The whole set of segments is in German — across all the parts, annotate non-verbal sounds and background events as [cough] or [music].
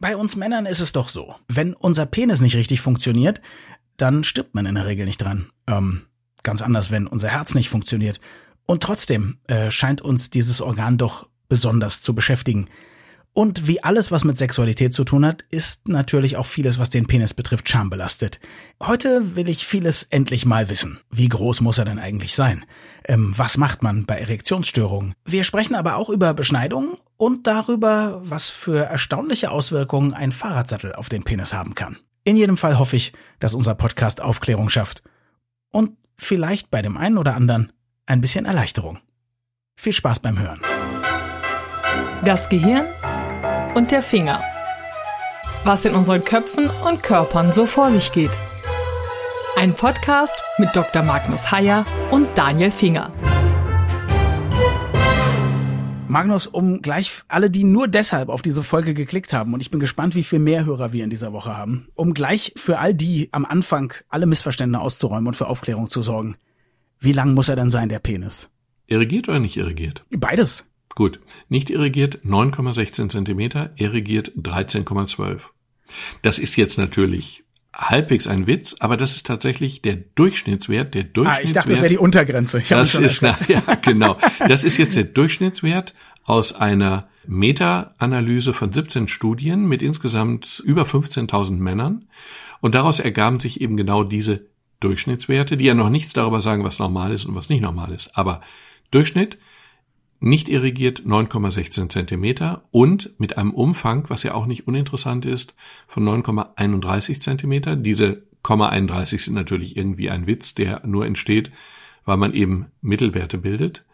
Bei uns Männern ist es doch so. Wenn unser Penis nicht richtig funktioniert, dann stirbt man in der Regel nicht dran. Ähm, ganz anders, wenn unser Herz nicht funktioniert. Und trotzdem äh, scheint uns dieses Organ doch besonders zu beschäftigen. Und wie alles, was mit Sexualität zu tun hat, ist natürlich auch vieles, was den Penis betrifft, schambelastet. Heute will ich vieles endlich mal wissen. Wie groß muss er denn eigentlich sein? Ähm, was macht man bei Erektionsstörungen? Wir sprechen aber auch über Beschneidung und darüber, was für erstaunliche Auswirkungen ein Fahrradsattel auf den Penis haben kann. In jedem Fall hoffe ich, dass unser Podcast Aufklärung schafft. Und vielleicht bei dem einen oder anderen ein bisschen Erleichterung. Viel Spaß beim Hören. Das Gehirn und der Finger. Was in unseren Köpfen und Körpern so vor sich geht. Ein Podcast mit Dr. Magnus Heyer und Daniel Finger. Magnus, um gleich alle, die nur deshalb auf diese Folge geklickt haben, und ich bin gespannt, wie viel mehr Hörer wir in dieser Woche haben, um gleich für all die am Anfang alle Missverständnisse auszuräumen und für Aufklärung zu sorgen. Wie lang muss er denn sein, der Penis? Irrigiert oder nicht irrigiert? Beides. Gut. Nicht irrigiert 9,16 Zentimeter, irrigiert 13,12. Das ist jetzt natürlich halbwegs ein Witz, aber das ist tatsächlich der Durchschnittswert, der Durchschnittswert. Ah, ich dachte, das wäre die Untergrenze. Ich das ist, na, ja, genau. Das ist jetzt der Durchschnittswert aus einer Meta-Analyse von 17 Studien mit insgesamt über 15.000 Männern. Und daraus ergaben sich eben genau diese Durchschnittswerte, die ja noch nichts darüber sagen, was normal ist und was nicht normal ist. Aber Durchschnitt nicht irrigiert 9,16 Zentimeter und mit einem Umfang, was ja auch nicht uninteressant ist, von 9,31 Zentimeter. Diese 0,31 sind natürlich irgendwie ein Witz, der nur entsteht, weil man eben Mittelwerte bildet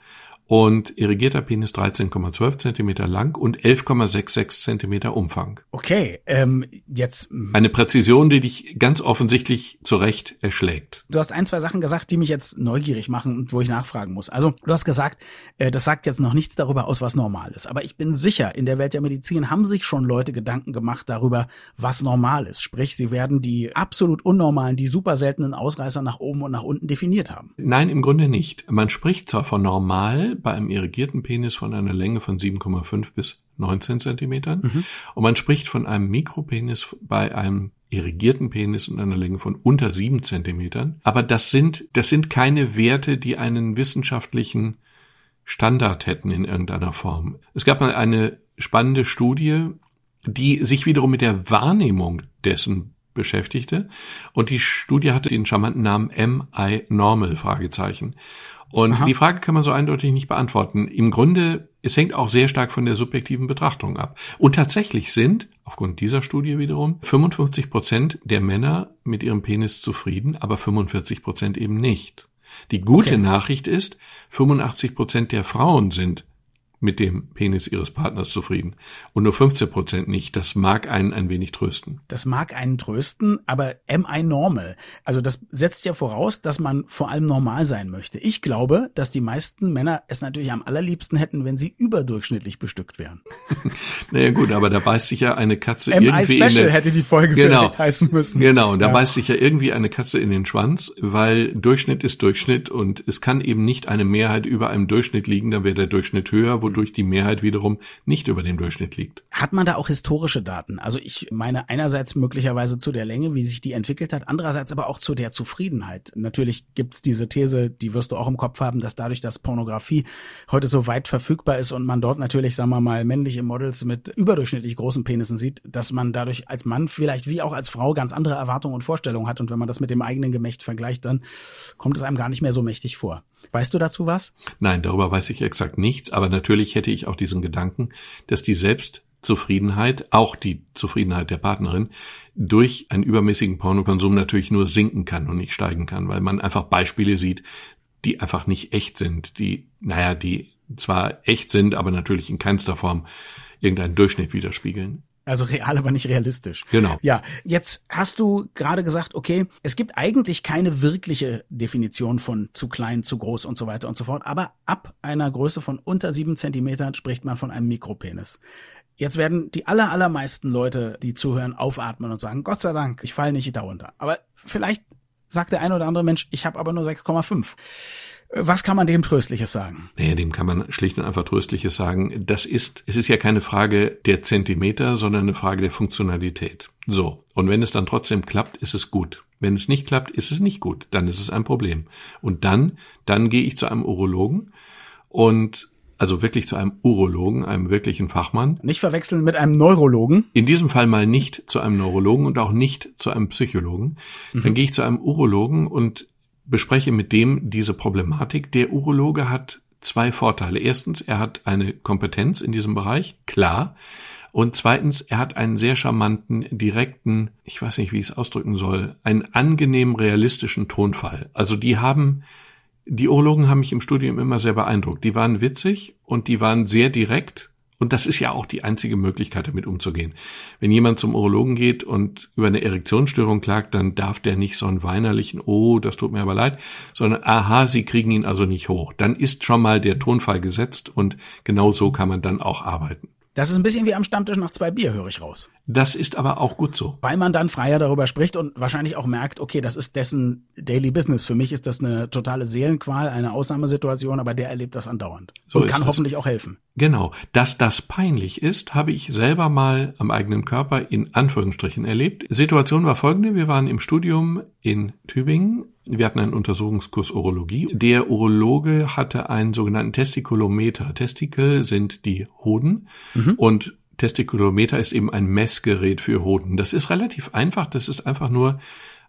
und irrigierter Penis 13,12 Zentimeter lang und 11,66 Zentimeter Umfang. Okay, ähm, jetzt. Eine Präzision, die dich ganz offensichtlich zu Recht erschlägt. Du hast ein, zwei Sachen gesagt, die mich jetzt neugierig machen und wo ich nachfragen muss. Also, du hast gesagt, äh, das sagt jetzt noch nichts darüber aus, was normal ist. Aber ich bin sicher, in der Welt der Medizin haben sich schon Leute Gedanken gemacht darüber, was normal ist. Sprich, sie werden die absolut unnormalen, die super seltenen Ausreißer nach oben und nach unten definiert haben. Nein, im Grunde nicht. Man spricht zwar von normal, bei einem irrigierten Penis von einer Länge von 7,5 bis 19 Zentimetern mhm. und man spricht von einem Mikropenis bei einem irrigierten Penis und einer Länge von unter 7 Zentimetern. Aber das sind, das sind keine Werte, die einen wissenschaftlichen Standard hätten in irgendeiner Form. Es gab mal eine spannende Studie, die sich wiederum mit der Wahrnehmung dessen beschäftigte. Und die Studie hatte den charmanten Namen MI Normal Fragezeichen. Und Aha. die Frage kann man so eindeutig nicht beantworten. Im Grunde, es hängt auch sehr stark von der subjektiven Betrachtung ab. Und tatsächlich sind, aufgrund dieser Studie wiederum, 55 Prozent der Männer mit ihrem Penis zufrieden, aber 45 Prozent eben nicht. Die gute okay. Nachricht ist, 85 Prozent der Frauen sind mit dem Penis ihres Partners zufrieden und nur 15 Prozent nicht. Das mag einen ein wenig trösten. Das mag einen trösten, aber am I normal? Also das setzt ja voraus, dass man vor allem normal sein möchte. Ich glaube, dass die meisten Männer es natürlich am allerliebsten hätten, wenn sie überdurchschnittlich bestückt wären. [laughs] naja gut, aber da beißt sich ja eine Katze MI irgendwie Special in den, hätte die Folge genau, vielleicht heißen müssen. Genau, und da ja. beißt sich ja irgendwie eine Katze in den Schwanz, weil Durchschnitt ist Durchschnitt und es kann eben nicht eine Mehrheit über einem Durchschnitt liegen, dann wäre der Durchschnitt höher, wodurch die Mehrheit wiederum nicht über dem Durchschnitt liegt. Hat man da auch historische Daten? Also ich meine einerseits möglicherweise zu der Länge, wie sich die entwickelt hat, andererseits aber auch zu der Zufriedenheit. Natürlich gibt's diese These, die wirst du auch im Kopf haben, dass dadurch, dass Pornografie heute so weit verfügbar ist und man dort natürlich, sagen wir mal, männliche Models mit überdurchschnittlich großen Penissen sieht, dass man dadurch als Mann vielleicht wie auch als Frau ganz andere Erwartungen und Vorstellungen hat und wenn man das mit dem eigenen Gemächt vergleicht, dann kommt es einem gar nicht mehr so mächtig vor. Weißt du dazu was? Nein, darüber weiß ich exakt nichts, aber natürlich hätte ich auch diesen Gedanken, dass die Selbstzufriedenheit, auch die Zufriedenheit der Partnerin, durch einen übermäßigen Pornokonsum natürlich nur sinken kann und nicht steigen kann, weil man einfach Beispiele sieht, die einfach nicht echt sind, die, naja, die zwar echt sind, aber natürlich in keinster Form irgendeinen Durchschnitt widerspiegeln. Also real, aber nicht realistisch. Genau. Ja, jetzt hast du gerade gesagt, okay, es gibt eigentlich keine wirkliche Definition von zu klein, zu groß und so weiter und so fort, aber ab einer Größe von unter sieben Zentimetern spricht man von einem Mikropenis. Jetzt werden die aller, allermeisten Leute, die zuhören, aufatmen und sagen, Gott sei Dank, ich falle nicht darunter. Aber vielleicht sagt der eine oder andere Mensch, ich habe aber nur 6,5. Was kann man dem Tröstliches sagen? Naja, dem kann man schlicht und einfach Tröstliches sagen. Das ist, es ist ja keine Frage der Zentimeter, sondern eine Frage der Funktionalität. So. Und wenn es dann trotzdem klappt, ist es gut. Wenn es nicht klappt, ist es nicht gut. Dann ist es ein Problem. Und dann, dann gehe ich zu einem Urologen und also wirklich zu einem Urologen, einem wirklichen Fachmann. Nicht verwechseln mit einem Neurologen. In diesem Fall mal nicht zu einem Neurologen und auch nicht zu einem Psychologen. Mhm. Dann gehe ich zu einem Urologen und bespreche mit dem diese Problematik. Der Urologe hat zwei Vorteile. Erstens, er hat eine Kompetenz in diesem Bereich, klar. Und zweitens, er hat einen sehr charmanten, direkten, ich weiß nicht, wie ich es ausdrücken soll, einen angenehm realistischen Tonfall. Also die haben die Urologen haben mich im Studium immer sehr beeindruckt. Die waren witzig und die waren sehr direkt. Und das ist ja auch die einzige Möglichkeit, damit umzugehen. Wenn jemand zum Urologen geht und über eine Erektionsstörung klagt, dann darf der nicht so einen weinerlichen, oh, das tut mir aber leid, sondern, aha, Sie kriegen ihn also nicht hoch. Dann ist schon mal der Tonfall gesetzt und genau so kann man dann auch arbeiten. Das ist ein bisschen wie am Stammtisch nach zwei Bier, höre ich raus. Das ist aber auch gut so. Weil man dann freier darüber spricht und wahrscheinlich auch merkt, okay, das ist dessen Daily Business. Für mich ist das eine totale Seelenqual, eine Ausnahmesituation, aber der erlebt das andauernd. So und kann das. hoffentlich auch helfen. Genau. Dass das peinlich ist, habe ich selber mal am eigenen Körper in Anführungsstrichen erlebt. Situation war folgende. Wir waren im Studium in Tübingen wir hatten einen Untersuchungskurs Urologie. Der Urologe hatte einen sogenannten Testikulometer. Testikel sind die Hoden mhm. und Testikulometer ist eben ein Messgerät für Hoden. Das ist relativ einfach. Das ist einfach nur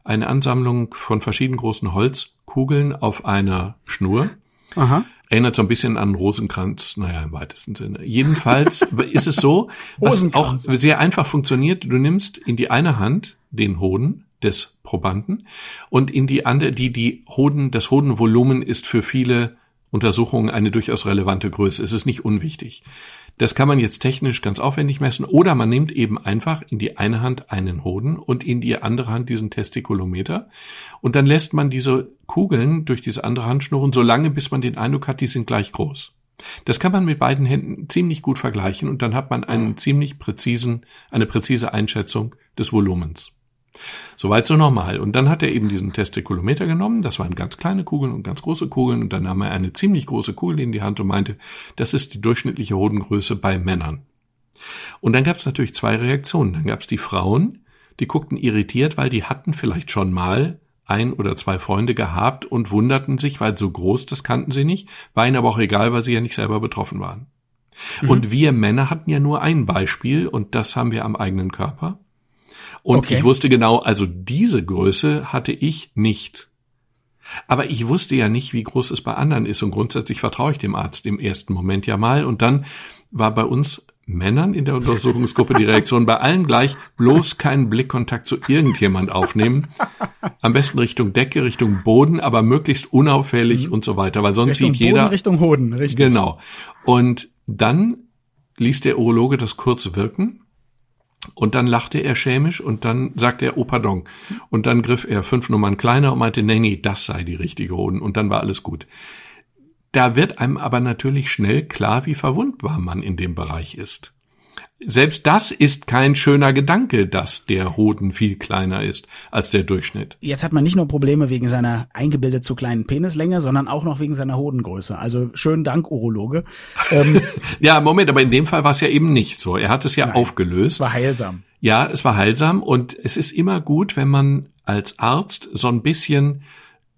eine Ansammlung von verschiedenen großen Holzkugeln auf einer Schnur. Aha. Erinnert so ein bisschen an Rosenkranz, naja, im weitesten Sinne. Jedenfalls [laughs] ist es so, was auch sehr einfach funktioniert. Du nimmst in die eine Hand den Hoden, des Probanden und in die andere, die die Hoden, das Hodenvolumen ist für viele Untersuchungen eine durchaus relevante Größe. Es ist nicht unwichtig. Das kann man jetzt technisch ganz aufwendig messen oder man nimmt eben einfach in die eine Hand einen Hoden und in die andere Hand diesen Testikulometer und dann lässt man diese Kugeln durch diese andere Hand schnurren, solange bis man den Eindruck hat, die sind gleich groß. Das kann man mit beiden Händen ziemlich gut vergleichen und dann hat man einen ziemlich präzisen, eine präzise Einschätzung des Volumens. Soweit so normal. Und dann hat er eben diesen Testikulometer genommen. Das waren ganz kleine Kugeln und ganz große Kugeln. Und dann nahm er eine ziemlich große Kugel in die Hand und meinte, das ist die durchschnittliche Hodengröße bei Männern. Und dann gab es natürlich zwei Reaktionen. Dann gab es die Frauen, die guckten irritiert, weil die hatten vielleicht schon mal ein oder zwei Freunde gehabt und wunderten sich, weil so groß, das kannten sie nicht, war ihnen aber auch egal, weil sie ja nicht selber betroffen waren. Mhm. Und wir Männer hatten ja nur ein Beispiel und das haben wir am eigenen Körper. Und okay. ich wusste genau, also diese Größe hatte ich nicht. Aber ich wusste ja nicht, wie groß es bei anderen ist und grundsätzlich vertraue ich dem Arzt im ersten Moment ja mal. Und dann war bei uns Männern in der Untersuchungsgruppe die Reaktion bei allen gleich, bloß keinen Blickkontakt zu irgendjemand aufnehmen. Am besten Richtung Decke, Richtung Boden, aber möglichst unauffällig mhm. und so weiter, weil sonst Richtung sieht jeder. Boden, Richtung Hoden, richtig. Genau. Und dann ließ der Urologe das kurz wirken und dann lachte er schämisch und dann sagte er, oh pardon. Und dann griff er fünf Nummern kleiner und meinte, nee, nee, das sei die richtige Hoden. Und dann war alles gut. Da wird einem aber natürlich schnell klar, wie verwundbar man in dem Bereich ist. Selbst das ist kein schöner Gedanke, dass der Hoden viel kleiner ist als der Durchschnitt. Jetzt hat man nicht nur Probleme wegen seiner eingebildet zu kleinen Penislänge, sondern auch noch wegen seiner Hodengröße. Also schönen Dank, Urologe. Ähm, [laughs] ja, Moment, aber in dem Fall war es ja eben nicht so. Er hat es ja nein, aufgelöst. Es war heilsam. Ja, es war heilsam und es ist immer gut, wenn man als Arzt so ein bisschen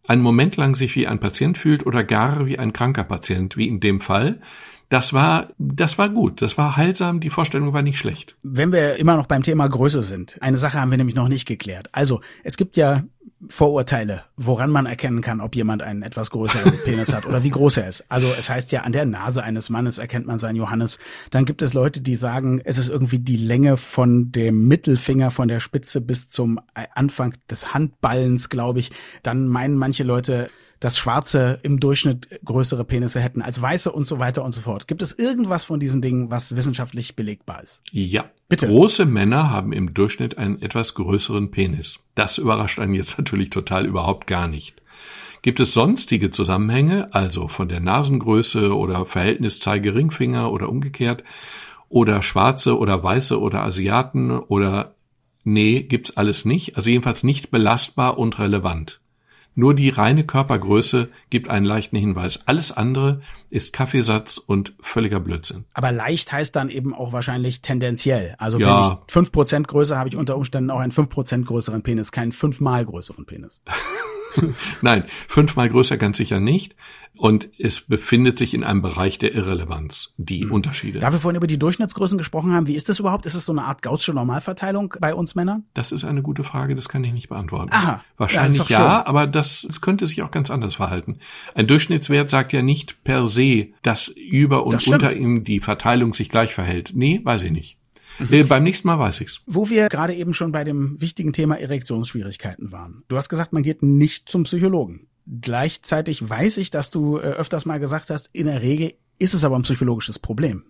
einen Moment lang sich wie ein Patient fühlt oder gar wie ein kranker Patient, wie in dem Fall das war, das war gut, das war heilsam, die Vorstellung war nicht schlecht. Wenn wir immer noch beim Thema Größe sind, eine Sache haben wir nämlich noch nicht geklärt. Also, es gibt ja Vorurteile, woran man erkennen kann, ob jemand einen etwas größeren [laughs] Penis hat oder wie groß er ist. Also es heißt ja, an der Nase eines Mannes erkennt man seinen Johannes. Dann gibt es Leute, die sagen, es ist irgendwie die Länge von dem Mittelfinger von der Spitze bis zum Anfang des Handballens, glaube ich. Dann meinen manche Leute, dass Schwarze im Durchschnitt größere Penisse hätten als Weiße und so weiter und so fort. Gibt es irgendwas von diesen Dingen, was wissenschaftlich belegbar ist? Ja. Bitte. Große Männer haben im Durchschnitt einen etwas größeren Penis. Das überrascht einen jetzt [laughs] natürlich total überhaupt gar nicht. Gibt es sonstige Zusammenhänge, also von der Nasengröße oder Verhältnis Zeige-Ringfinger oder umgekehrt, oder Schwarze oder Weiße oder Asiaten oder nee, gibt's alles nicht, also jedenfalls nicht belastbar und relevant. Nur die reine Körpergröße gibt einen leichten Hinweis. Alles andere ist Kaffeesatz und völliger Blödsinn. Aber leicht heißt dann eben auch wahrscheinlich tendenziell. Also ja. wenn ich fünf Prozent größer, habe ich unter Umständen auch einen fünf Prozent größeren Penis, keinen fünfmal größeren Penis. [laughs] Nein, fünfmal größer ganz sicher nicht. Und es befindet sich in einem Bereich der Irrelevanz, die mhm. Unterschiede. Da wir vorhin über die Durchschnittsgrößen gesprochen haben, wie ist das überhaupt? Ist es so eine Art gaußsche Normalverteilung bei uns Männern? Das ist eine gute Frage, das kann ich nicht beantworten. Aha. Wahrscheinlich ja, ja aber das, das könnte sich auch ganz anders verhalten. Ein Durchschnittswert sagt ja nicht per se, dass über und unter ihm die Verteilung sich gleich verhält. Nee, weiß ich nicht. Mhm. Äh, beim nächsten Mal weiß ich's. Wo wir gerade eben schon bei dem wichtigen Thema Erektionsschwierigkeiten waren. Du hast gesagt, man geht nicht zum Psychologen. Gleichzeitig weiß ich, dass du äh, öfters mal gesagt hast, in der Regel ist es aber ein psychologisches Problem.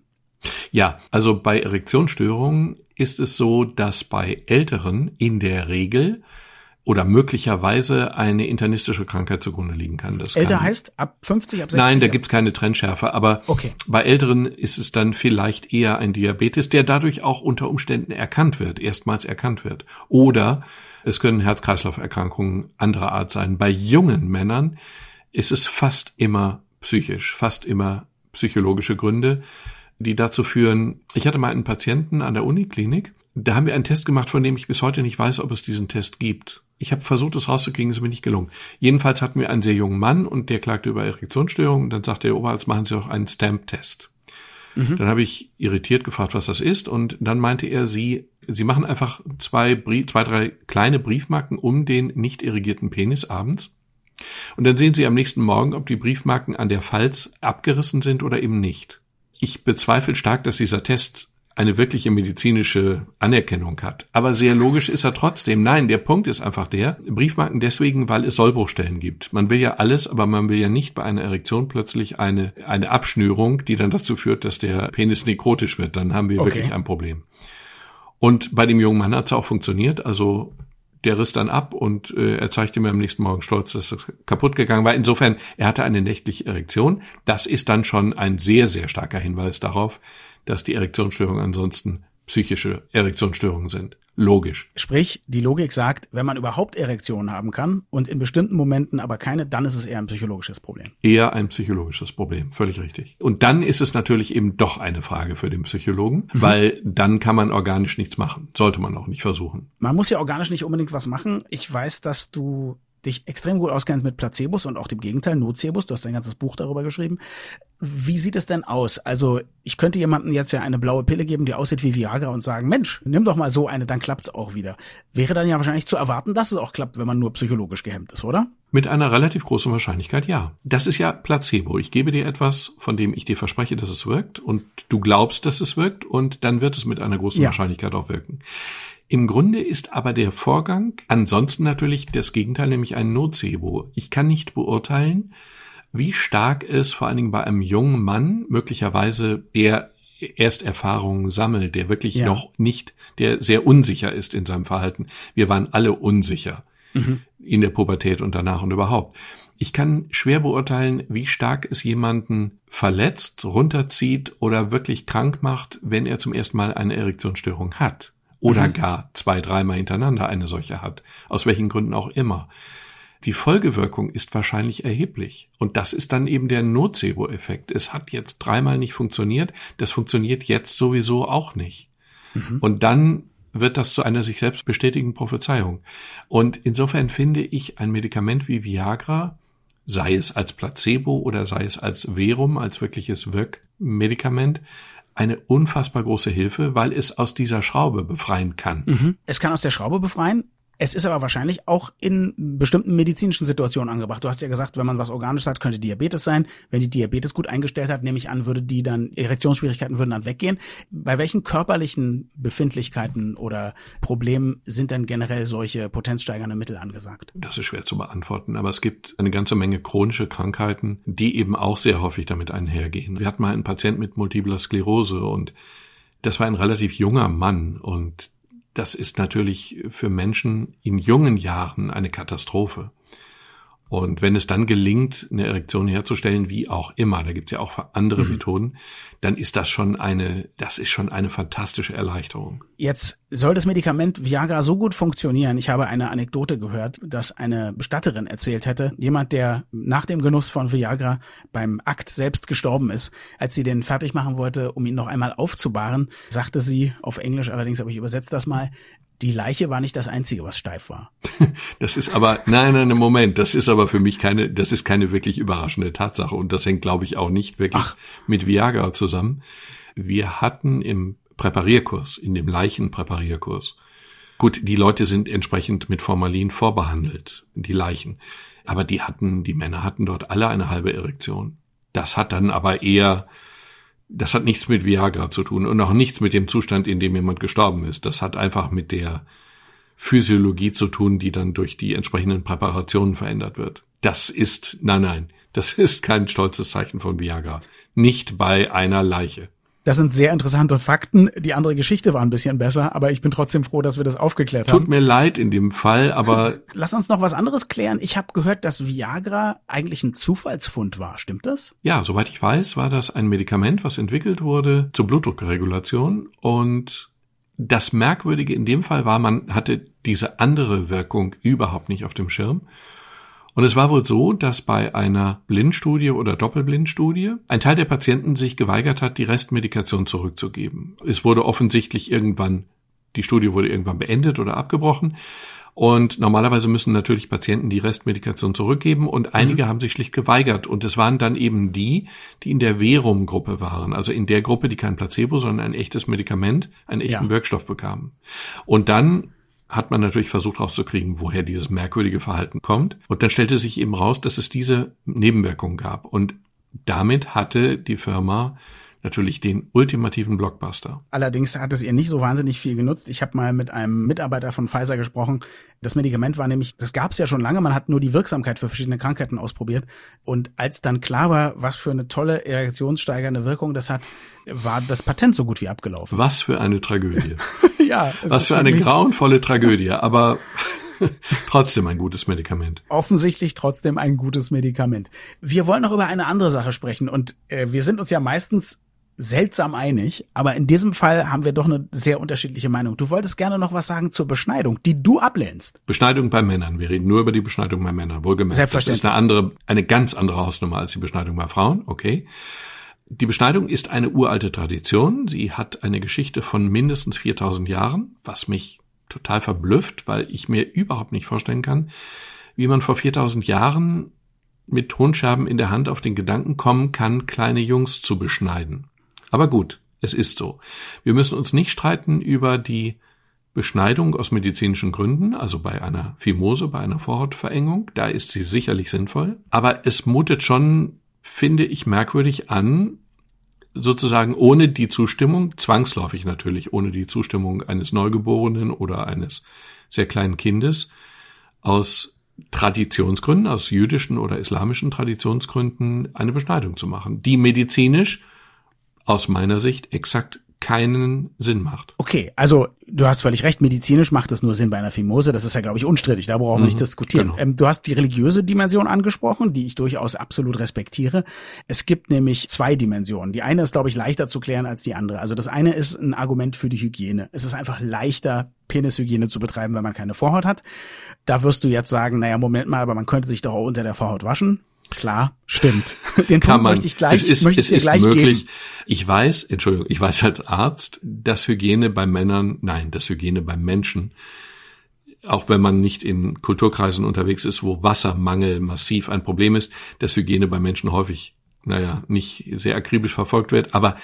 Ja, also bei Erektionsstörungen ist es so, dass bei Älteren in der Regel oder möglicherweise eine internistische Krankheit zugrunde liegen kann. Das Älter kann, heißt ab 50, ab 60? Nein, da gibt's keine Trennschärfe, aber okay. bei Älteren ist es dann vielleicht eher ein Diabetes, der dadurch auch unter Umständen erkannt wird, erstmals erkannt wird. Oder es können Herz-Kreislauf-Erkrankungen anderer Art sein. Bei jungen Männern ist es fast immer psychisch, fast immer psychologische Gründe, die dazu führen. Ich hatte mal einen Patienten an der Uniklinik, da haben wir einen Test gemacht, von dem ich bis heute nicht weiß, ob es diesen Test gibt. Ich habe versucht, es rauszukriegen, ist mir nicht gelungen. Jedenfalls hatten wir einen sehr jungen Mann und der klagte über Erektionsstörungen. Dann sagte der Oberarzt, machen Sie auch einen Stamp-Test. Mhm. Dann habe ich irritiert gefragt, was das ist. Und dann meinte er, Sie Sie machen einfach zwei, zwei, drei kleine Briefmarken um den nicht irrigierten Penis abends. Und dann sehen Sie am nächsten Morgen, ob die Briefmarken an der Falz abgerissen sind oder eben nicht. Ich bezweifle stark, dass dieser Test eine wirkliche medizinische Anerkennung hat. Aber sehr logisch ist er trotzdem. Nein, der Punkt ist einfach der, Briefmarken deswegen, weil es Sollbruchstellen gibt. Man will ja alles, aber man will ja nicht bei einer Erektion plötzlich eine, eine Abschnürung, die dann dazu führt, dass der Penis nekrotisch wird. Dann haben wir okay. wirklich ein Problem. Und bei dem jungen Mann hat es auch funktioniert. Also der riss dann ab und äh, er zeigte mir am nächsten Morgen stolz, dass es kaputt gegangen war. Insofern, er hatte eine nächtliche Erektion. Das ist dann schon ein sehr, sehr starker Hinweis darauf, dass die Erektionsstörungen ansonsten psychische Erektionsstörungen sind. Logisch. Sprich, die Logik sagt, wenn man überhaupt Erektionen haben kann und in bestimmten Momenten aber keine, dann ist es eher ein psychologisches Problem. Eher ein psychologisches Problem, völlig richtig. Und dann ist es natürlich eben doch eine Frage für den Psychologen, mhm. weil dann kann man organisch nichts machen. Sollte man auch nicht versuchen. Man muss ja organisch nicht unbedingt was machen. Ich weiß, dass du dich extrem gut auskennst mit Placebos und auch dem Gegenteil, Nocebos. Du hast ein ganzes Buch darüber geschrieben. Wie sieht es denn aus? Also ich könnte jemandem jetzt ja eine blaue Pille geben, die aussieht wie Viagra und sagen, Mensch, nimm doch mal so eine, dann klappt's auch wieder. Wäre dann ja wahrscheinlich zu erwarten, dass es auch klappt, wenn man nur psychologisch gehemmt ist, oder? Mit einer relativ großen Wahrscheinlichkeit ja. Das ist ja Placebo. Ich gebe dir etwas, von dem ich dir verspreche, dass es wirkt und du glaubst, dass es wirkt und dann wird es mit einer großen ja. Wahrscheinlichkeit auch wirken. Im Grunde ist aber der Vorgang ansonsten natürlich das Gegenteil, nämlich ein Nocebo. Ich kann nicht beurteilen, wie stark es vor allen Dingen bei einem jungen Mann möglicherweise der erst Erfahrungen sammelt, der wirklich ja. noch nicht, der sehr unsicher ist in seinem Verhalten. Wir waren alle unsicher mhm. in der Pubertät und danach und überhaupt. Ich kann schwer beurteilen, wie stark es jemanden verletzt, runterzieht oder wirklich krank macht, wenn er zum ersten Mal eine Erektionsstörung hat oder mhm. gar zwei, dreimal hintereinander eine solche hat, aus welchen Gründen auch immer. Die Folgewirkung ist wahrscheinlich erheblich. Und das ist dann eben der Nocebo-Effekt. Es hat jetzt dreimal nicht funktioniert, das funktioniert jetzt sowieso auch nicht. Mhm. Und dann wird das zu einer sich selbst bestätigenden Prophezeiung. Und insofern finde ich ein Medikament wie Viagra, sei es als Placebo oder sei es als Verum, als wirkliches Wirkmedikament, eine unfassbar große Hilfe, weil es aus dieser Schraube befreien kann. Mhm. Es kann aus der Schraube befreien. Es ist aber wahrscheinlich auch in bestimmten medizinischen Situationen angebracht. Du hast ja gesagt, wenn man was Organisches hat, könnte Diabetes sein. Wenn die Diabetes gut eingestellt hat, nehme ich an, würde die dann, Erektionsschwierigkeiten würden dann weggehen. Bei welchen körperlichen Befindlichkeiten oder Problemen sind denn generell solche potenzsteigernde Mittel angesagt? Das ist schwer zu beantworten, aber es gibt eine ganze Menge chronische Krankheiten, die eben auch sehr häufig damit einhergehen. Wir hatten mal einen Patient mit multipler Sklerose und das war ein relativ junger Mann und das ist natürlich für Menschen in jungen Jahren eine Katastrophe. Und wenn es dann gelingt, eine Erektion herzustellen, wie auch immer, da gibt's ja auch andere mhm. Methoden, dann ist das schon eine, das ist schon eine fantastische Erleichterung. Jetzt soll das Medikament Viagra so gut funktionieren. Ich habe eine Anekdote gehört, dass eine Bestatterin erzählt hätte, jemand, der nach dem Genuss von Viagra beim Akt selbst gestorben ist, als sie den fertig machen wollte, um ihn noch einmal aufzubahren, sagte sie auf Englisch allerdings, aber ich übersetze das mal, die Leiche war nicht das Einzige, was steif war. [laughs] Das ist aber, nein, nein, Moment, das ist aber für mich keine, das ist keine wirklich überraschende Tatsache und das hängt, glaube ich, auch nicht wirklich Ach. mit Viagra zusammen. Wir hatten im Präparierkurs, in dem Leichenpräparierkurs, gut, die Leute sind entsprechend mit Formalin vorbehandelt, die Leichen, aber die hatten, die Männer hatten dort alle eine halbe Erektion. Das hat dann aber eher das hat nichts mit Viagra zu tun und auch nichts mit dem Zustand, in dem jemand gestorben ist. Das hat einfach mit der Physiologie zu tun, die dann durch die entsprechenden Präparationen verändert wird. Das ist, nein, nein, das [laughs] ist kein stolzes Zeichen von Viagra. Nicht bei einer Leiche. Das sind sehr interessante Fakten. Die andere Geschichte war ein bisschen besser, aber ich bin trotzdem froh, dass wir das aufgeklärt Tut haben. Tut mir leid in dem Fall, aber. [laughs] Lass uns noch was anderes klären. Ich habe gehört, dass Viagra eigentlich ein Zufallsfund war. Stimmt das? Ja, soweit ich weiß, war das ein Medikament, was entwickelt wurde zur Blutdruckregulation und das Merkwürdige in dem Fall war, man hatte diese andere Wirkung überhaupt nicht auf dem Schirm. Und es war wohl so, dass bei einer Blindstudie oder Doppelblindstudie ein Teil der Patienten sich geweigert hat, die Restmedikation zurückzugeben. Es wurde offensichtlich irgendwann, die Studie wurde irgendwann beendet oder abgebrochen. Und normalerweise müssen natürlich Patienten die Restmedikation zurückgeben und einige mhm. haben sich schlicht geweigert. Und es waren dann eben die, die in der Verum-Gruppe waren, also in der Gruppe, die kein Placebo, sondern ein echtes Medikament, einen echten ja. Wirkstoff bekamen. Und dann hat man natürlich versucht rauszukriegen, woher dieses merkwürdige Verhalten kommt. Und dann stellte sich eben raus, dass es diese Nebenwirkungen gab. Und damit hatte die Firma natürlich den ultimativen Blockbuster. Allerdings hat es ihr nicht so wahnsinnig viel genutzt. Ich habe mal mit einem Mitarbeiter von Pfizer gesprochen. Das Medikament war nämlich, das gab es ja schon lange, man hat nur die Wirksamkeit für verschiedene Krankheiten ausprobiert. Und als dann klar war, was für eine tolle erektionssteigernde Wirkung das hat, war das Patent so gut wie abgelaufen. Was für eine Tragödie. [laughs] ja. Was für eine grauenvolle Tragödie. Aber [laughs] trotzdem ein gutes Medikament. Offensichtlich trotzdem ein gutes Medikament. Wir wollen noch über eine andere Sache sprechen und äh, wir sind uns ja meistens seltsam einig, aber in diesem Fall haben wir doch eine sehr unterschiedliche Meinung. Du wolltest gerne noch was sagen zur Beschneidung, die du ablehnst. Beschneidung bei Männern. Wir reden nur über die Beschneidung bei Männern. Wohlgemerkt. Selbstverständlich. Das ist eine andere, eine ganz andere Hausnummer als die Beschneidung bei Frauen. Okay. Die Beschneidung ist eine uralte Tradition. Sie hat eine Geschichte von mindestens 4000 Jahren, was mich total verblüfft, weil ich mir überhaupt nicht vorstellen kann, wie man vor 4000 Jahren mit Tonscherben in der Hand auf den Gedanken kommen kann, kleine Jungs zu beschneiden. Aber gut, es ist so. Wir müssen uns nicht streiten über die Beschneidung aus medizinischen Gründen, also bei einer Fimose, bei einer Vorhautverengung, da ist sie sicherlich sinnvoll. Aber es mutet schon, finde ich, merkwürdig an, sozusagen ohne die Zustimmung, zwangsläufig natürlich, ohne die Zustimmung eines Neugeborenen oder eines sehr kleinen Kindes, aus Traditionsgründen, aus jüdischen oder islamischen Traditionsgründen eine Beschneidung zu machen, die medizinisch aus meiner Sicht exakt keinen Sinn macht. Okay, also du hast völlig recht, medizinisch macht es nur Sinn bei einer Fimose, das ist ja, glaube ich, unstrittig, da brauchen wir mhm, nicht diskutieren. Genau. Ähm, du hast die religiöse Dimension angesprochen, die ich durchaus absolut respektiere. Es gibt nämlich zwei Dimensionen. Die eine ist, glaube ich, leichter zu klären als die andere. Also das eine ist ein Argument für die Hygiene. Es ist einfach leichter, Penishygiene zu betreiben, wenn man keine Vorhaut hat. Da wirst du jetzt sagen, naja, Moment mal, aber man könnte sich doch auch unter der Vorhaut waschen. Klar, stimmt. [laughs] Den Kann Punkt man, möchte ich gleich, es ist, möchte es ist gleich möglich. Geben. Ich weiß, Entschuldigung, ich weiß als Arzt, dass Hygiene bei Männern, nein, dass Hygiene beim Menschen, auch wenn man nicht in Kulturkreisen unterwegs ist, wo Wassermangel massiv ein Problem ist, dass Hygiene bei Menschen häufig, naja, nicht sehr akribisch verfolgt wird, aber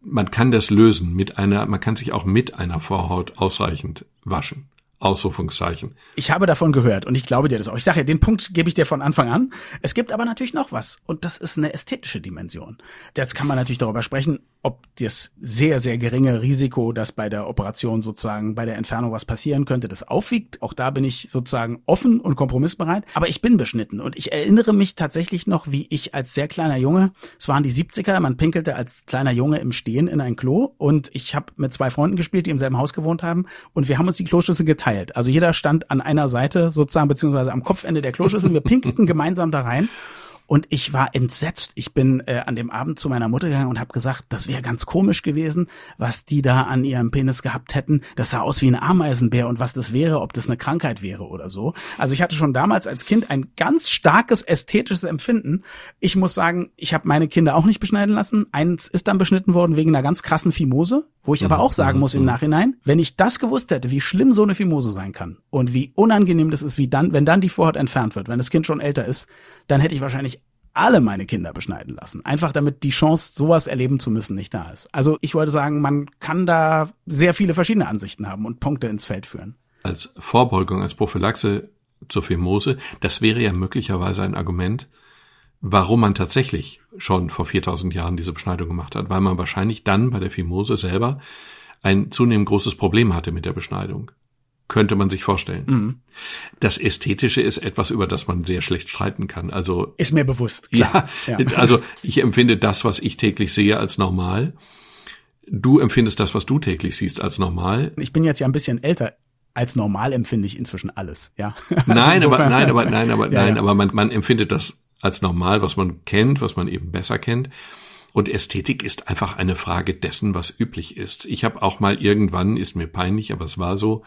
man kann das lösen mit einer, man kann sich auch mit einer Vorhaut ausreichend waschen. Ausrufungszeichen. Ich habe davon gehört und ich glaube dir das auch. Ich sage ja, den Punkt gebe ich dir von Anfang an. Es gibt aber natürlich noch was und das ist eine ästhetische Dimension. Jetzt kann man natürlich darüber sprechen, ob das sehr, sehr geringe Risiko, dass bei der Operation sozusagen bei der Entfernung was passieren könnte, das aufwiegt. Auch da bin ich sozusagen offen und kompromissbereit. Aber ich bin beschnitten und ich erinnere mich tatsächlich noch, wie ich als sehr kleiner Junge, es waren die 70er, man pinkelte als kleiner Junge im Stehen in ein Klo und ich habe mit zwei Freunden gespielt, die im selben Haus gewohnt haben und wir haben uns die Kloschüssel geteilt geteilt. Also jeder stand an einer Seite sozusagen, beziehungsweise am Kopfende der Kloschüssel. Wir pinkelten [laughs] gemeinsam da rein. Und ich war entsetzt. Ich bin äh, an dem Abend zu meiner Mutter gegangen und habe gesagt, das wäre ganz komisch gewesen, was die da an ihrem Penis gehabt hätten. Das sah aus wie ein Ameisenbär und was das wäre, ob das eine Krankheit wäre oder so. Also ich hatte schon damals als Kind ein ganz starkes ästhetisches Empfinden. Ich muss sagen, ich habe meine Kinder auch nicht beschneiden lassen. Eins ist dann beschnitten worden wegen einer ganz krassen Fimose, wo ich aber auch sagen muss im Nachhinein, wenn ich das gewusst hätte, wie schlimm so eine Fimose sein kann und wie unangenehm das ist, wie dann, wenn dann die Vorhaut entfernt wird, wenn das Kind schon älter ist, dann hätte ich wahrscheinlich alle meine Kinder beschneiden lassen. Einfach damit die Chance, sowas erleben zu müssen, nicht da ist. Also ich wollte sagen, man kann da sehr viele verschiedene Ansichten haben und Punkte ins Feld führen. Als Vorbeugung, als Prophylaxe zur Phimose, das wäre ja möglicherweise ein Argument, warum man tatsächlich schon vor 4000 Jahren diese Beschneidung gemacht hat, weil man wahrscheinlich dann bei der Phimose selber ein zunehmend großes Problem hatte mit der Beschneidung könnte man sich vorstellen. Mhm. Das Ästhetische ist etwas, über das man sehr schlecht streiten kann. Also ist mir bewusst. Klar. Ja, ja. [laughs] also ich empfinde das, was ich täglich sehe, als normal. Du empfindest das, was du täglich siehst, als normal. Ich bin jetzt ja ein bisschen älter. Als normal empfinde ich inzwischen alles. Ja. [laughs] Nein, also aber nein, aber nein, aber [laughs] ja, nein, aber man, man empfindet das als normal, was man kennt, was man eben besser kennt. Und Ästhetik ist einfach eine Frage dessen, was üblich ist. Ich habe auch mal irgendwann, ist mir peinlich, aber es war so,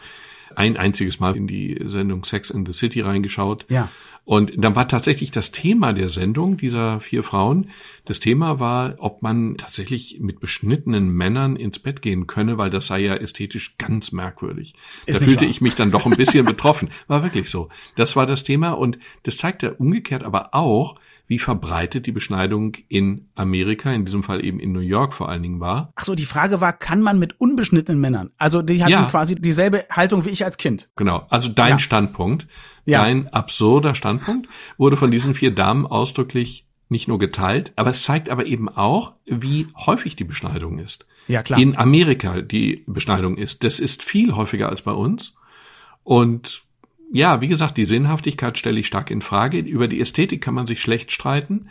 ein einziges Mal in die Sendung Sex in the City reingeschaut. Ja. Und dann war tatsächlich das Thema der Sendung dieser vier Frauen, das Thema war, ob man tatsächlich mit beschnittenen Männern ins Bett gehen könne, weil das sei ja ästhetisch ganz merkwürdig. Ist da fühlte wahr. ich mich dann doch ein bisschen [laughs] betroffen. War wirklich so. Das war das Thema und das zeigte umgekehrt aber auch, wie verbreitet die Beschneidung in Amerika, in diesem Fall eben in New York vor allen Dingen war. Ach so, die Frage war, kann man mit unbeschnittenen Männern? Also die hatten ja. quasi dieselbe Haltung wie ich als Kind. Genau, also dein ja. Standpunkt, ja. dein absurder Standpunkt wurde von diesen vier Damen ausdrücklich nicht nur geteilt, aber es zeigt aber eben auch, wie häufig die Beschneidung ist. Ja, klar. In Amerika die Beschneidung ist. Das ist viel häufiger als bei uns. Und ja, wie gesagt, die Sinnhaftigkeit stelle ich stark in Frage. Über die Ästhetik kann man sich schlecht streiten.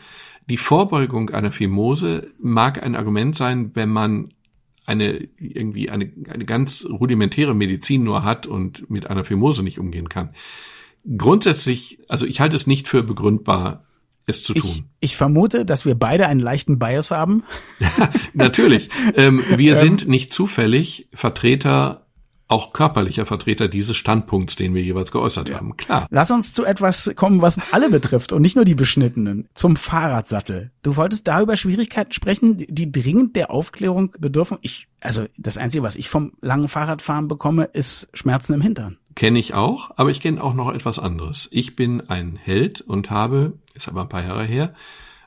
Die Vorbeugung einer Phimose mag ein Argument sein, wenn man eine irgendwie eine, eine ganz rudimentäre Medizin nur hat und mit einer Phimose nicht umgehen kann. Grundsätzlich, also ich halte es nicht für begründbar, es zu tun. Ich, ich vermute, dass wir beide einen leichten Bias haben. [laughs] Natürlich. Ähm, wir [laughs] ähm, sind nicht zufällig Vertreter auch körperlicher Vertreter dieses Standpunkts, den wir jeweils geäußert ja. haben. Klar. Lass uns zu etwas kommen, was alle betrifft und nicht nur die Beschnittenen. Zum Fahrradsattel. Du wolltest da über Schwierigkeiten sprechen, die dringend der Aufklärung bedürfen. Ich, also das Einzige, was ich vom langen Fahrradfahren bekomme, ist Schmerzen im Hintern. Kenne ich auch, aber ich kenne auch noch etwas anderes. Ich bin ein Held und habe, ist aber ein paar Jahre her,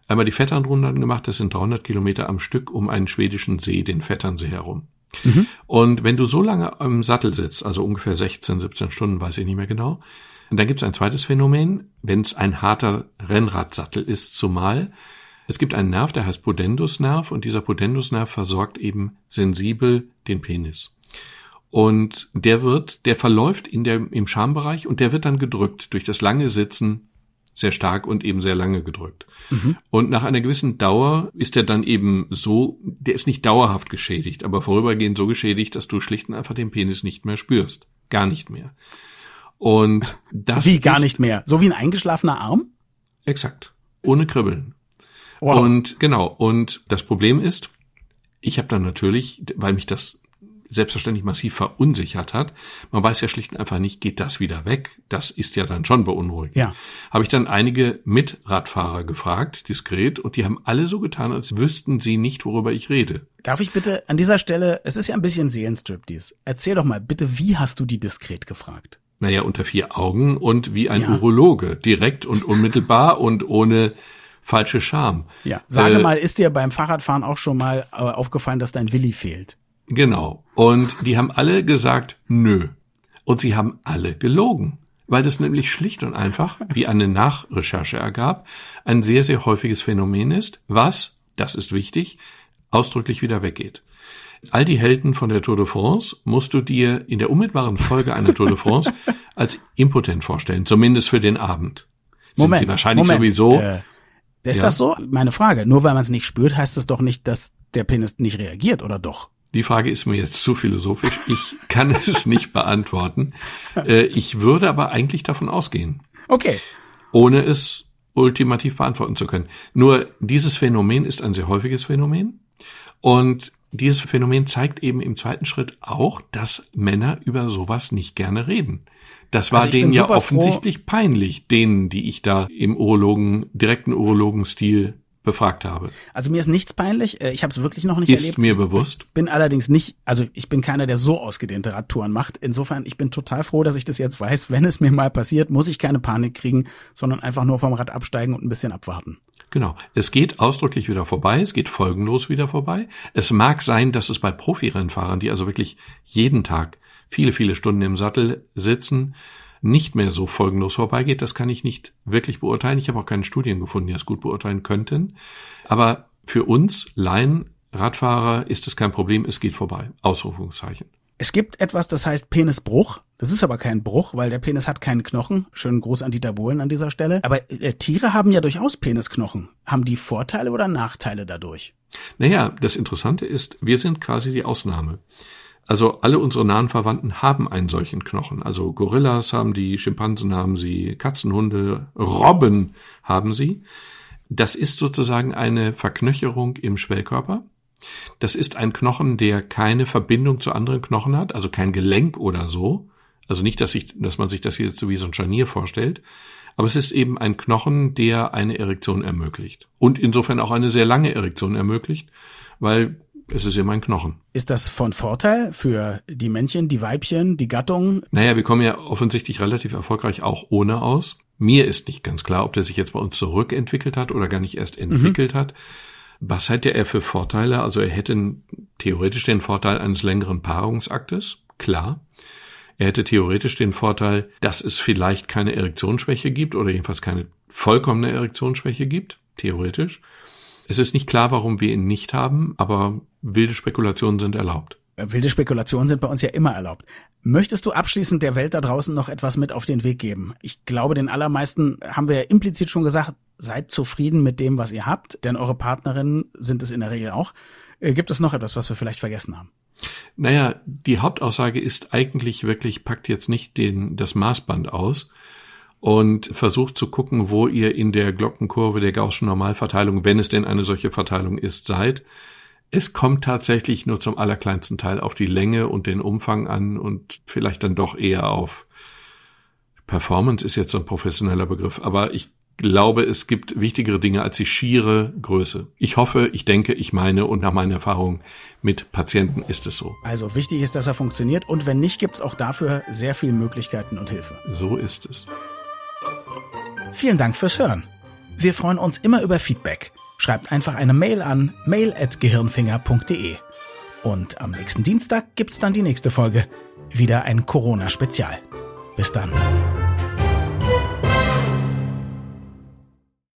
einmal die Vetternrunde gemacht. Das sind 300 Kilometer am Stück um einen schwedischen See, den Vetternsee herum. Mhm. Und wenn du so lange im Sattel sitzt, also ungefähr 16, 17 Stunden, weiß ich nicht mehr genau, dann gibt es ein zweites Phänomen, wenn es ein harter Rennradsattel ist, zumal es gibt einen Nerv, der heißt Pudendusnerv und dieser Pudendusnerv versorgt eben sensibel den Penis. Und der wird, der verläuft in der, im Schambereich und der wird dann gedrückt durch das lange Sitzen sehr stark und eben sehr lange gedrückt. Mhm. Und nach einer gewissen Dauer ist er dann eben so, der ist nicht dauerhaft geschädigt, aber vorübergehend so geschädigt, dass du schlicht und einfach den Penis nicht mehr spürst. Gar nicht mehr. Und das Wie gar nicht mehr? So wie ein eingeschlafener Arm? Exakt. Ohne Kribbeln. Wow. Und genau, und das Problem ist, ich habe dann natürlich, weil mich das selbstverständlich massiv verunsichert hat. Man weiß ja schlicht und einfach nicht, geht das wieder weg? Das ist ja dann schon beunruhigend. Ja. Habe ich dann einige Mitradfahrer gefragt, diskret, und die haben alle so getan, als wüssten sie nicht, worüber ich rede. Darf ich bitte an dieser Stelle, es ist ja ein bisschen Seelenstrip-Dies. Erzähl doch mal, bitte, wie hast du die diskret gefragt? Naja, unter vier Augen und wie ein ja. Urologe, direkt und unmittelbar und ohne falsche Scham. Ja. Sage äh, mal, ist dir beim Fahrradfahren auch schon mal äh, aufgefallen, dass dein Willi fehlt? Genau. Und die haben alle gesagt, nö. Und sie haben alle gelogen. Weil das nämlich schlicht und einfach, wie eine Nachrecherche ergab, ein sehr, sehr häufiges Phänomen ist, was, das ist wichtig, ausdrücklich wieder weggeht. All die Helden von der Tour de France musst du dir in der unmittelbaren Folge einer Tour de France [laughs] als impotent vorstellen, zumindest für den Abend. Moment, Sind sie wahrscheinlich Moment, sowieso. Äh, ist ja. das so? Meine Frage. Nur weil man es nicht spürt, heißt es doch nicht, dass der Penis nicht reagiert, oder doch? Die Frage ist mir jetzt zu philosophisch. Ich kann es [laughs] nicht beantworten. Äh, ich würde aber eigentlich davon ausgehen. Okay. Ohne es ultimativ beantworten zu können. Nur dieses Phänomen ist ein sehr häufiges Phänomen. Und dieses Phänomen zeigt eben im zweiten Schritt auch, dass Männer über sowas nicht gerne reden. Das war also denen ja offensichtlich froh. peinlich, denen, die ich da im Urologen, direkten Urologenstil befragt habe. Also mir ist nichts peinlich. Äh, ich habe es wirklich noch nicht ist erlebt. Ist mir bewusst. Ich bin allerdings nicht, also ich bin keiner, der so ausgedehnte Radtouren macht. Insofern, ich bin total froh, dass ich das jetzt weiß. Wenn es mir mal passiert, muss ich keine Panik kriegen, sondern einfach nur vom Rad absteigen und ein bisschen abwarten. Genau. Es geht ausdrücklich wieder vorbei. Es geht folgenlos wieder vorbei. Es mag sein, dass es bei Profirennfahrern, die also wirklich jeden Tag viele, viele Stunden im Sattel sitzen, nicht mehr so folgenlos vorbeigeht, das kann ich nicht wirklich beurteilen. Ich habe auch keine Studien gefunden, die das gut beurteilen könnten. Aber für uns Laien, Radfahrer, ist es kein Problem, es geht vorbei. Ausrufungszeichen. Es gibt etwas, das heißt Penisbruch. Das ist aber kein Bruch, weil der Penis hat keinen Knochen. Schönen Gruß an Dieter Bohlen an dieser Stelle. Aber äh, Tiere haben ja durchaus Penisknochen. Haben die Vorteile oder Nachteile dadurch? Naja, das Interessante ist, wir sind quasi die Ausnahme. Also alle unsere nahen Verwandten haben einen solchen Knochen. Also Gorillas haben die, Schimpansen haben sie, Katzenhunde, Robben haben sie. Das ist sozusagen eine Verknöcherung im Schwellkörper. Das ist ein Knochen, der keine Verbindung zu anderen Knochen hat, also kein Gelenk oder so. Also nicht, dass, ich, dass man sich das jetzt so wie so ein Scharnier vorstellt. Aber es ist eben ein Knochen, der eine Erektion ermöglicht. Und insofern auch eine sehr lange Erektion ermöglicht, weil es ist immer ein Knochen. Ist das von Vorteil für die Männchen, die Weibchen, die Gattung? Naja, wir kommen ja offensichtlich relativ erfolgreich auch ohne aus. Mir ist nicht ganz klar, ob der sich jetzt bei uns zurückentwickelt hat oder gar nicht erst mhm. entwickelt mhm. hat. Was hätte er für Vorteile? Also er hätte theoretisch den Vorteil eines längeren Paarungsaktes, klar. Er hätte theoretisch den Vorteil, dass es vielleicht keine Erektionsschwäche gibt oder jedenfalls keine vollkommene Erektionsschwäche gibt, theoretisch. Es ist nicht klar, warum wir ihn nicht haben, aber wilde Spekulationen sind erlaubt. Äh, wilde Spekulationen sind bei uns ja immer erlaubt. Möchtest du abschließend der Welt da draußen noch etwas mit auf den Weg geben? Ich glaube, den allermeisten haben wir ja implizit schon gesagt, seid zufrieden mit dem, was ihr habt, denn eure Partnerinnen sind es in der Regel auch. Äh, gibt es noch etwas, was wir vielleicht vergessen haben? Naja, die Hauptaussage ist eigentlich wirklich, packt jetzt nicht den, das Maßband aus, und versucht zu gucken, wo ihr in der Glockenkurve der Gaußschen Normalverteilung, wenn es denn eine solche Verteilung ist, seid. Es kommt tatsächlich nur zum allerkleinsten Teil auf die Länge und den Umfang an und vielleicht dann doch eher auf Performance ist jetzt so ein professioneller Begriff, aber ich glaube, es gibt wichtigere Dinge als die schiere Größe. Ich hoffe, ich denke, ich meine und nach meiner Erfahrung mit Patienten ist es so. Also wichtig ist, dass er funktioniert und wenn nicht, gibt es auch dafür sehr viele Möglichkeiten und Hilfe. So ist es. Vielen Dank fürs Hören. Wir freuen uns immer über Feedback. Schreibt einfach eine Mail an mail@gehirnfinger.de. Und am nächsten Dienstag gibt's dann die nächste Folge. Wieder ein Corona-Spezial. Bis dann.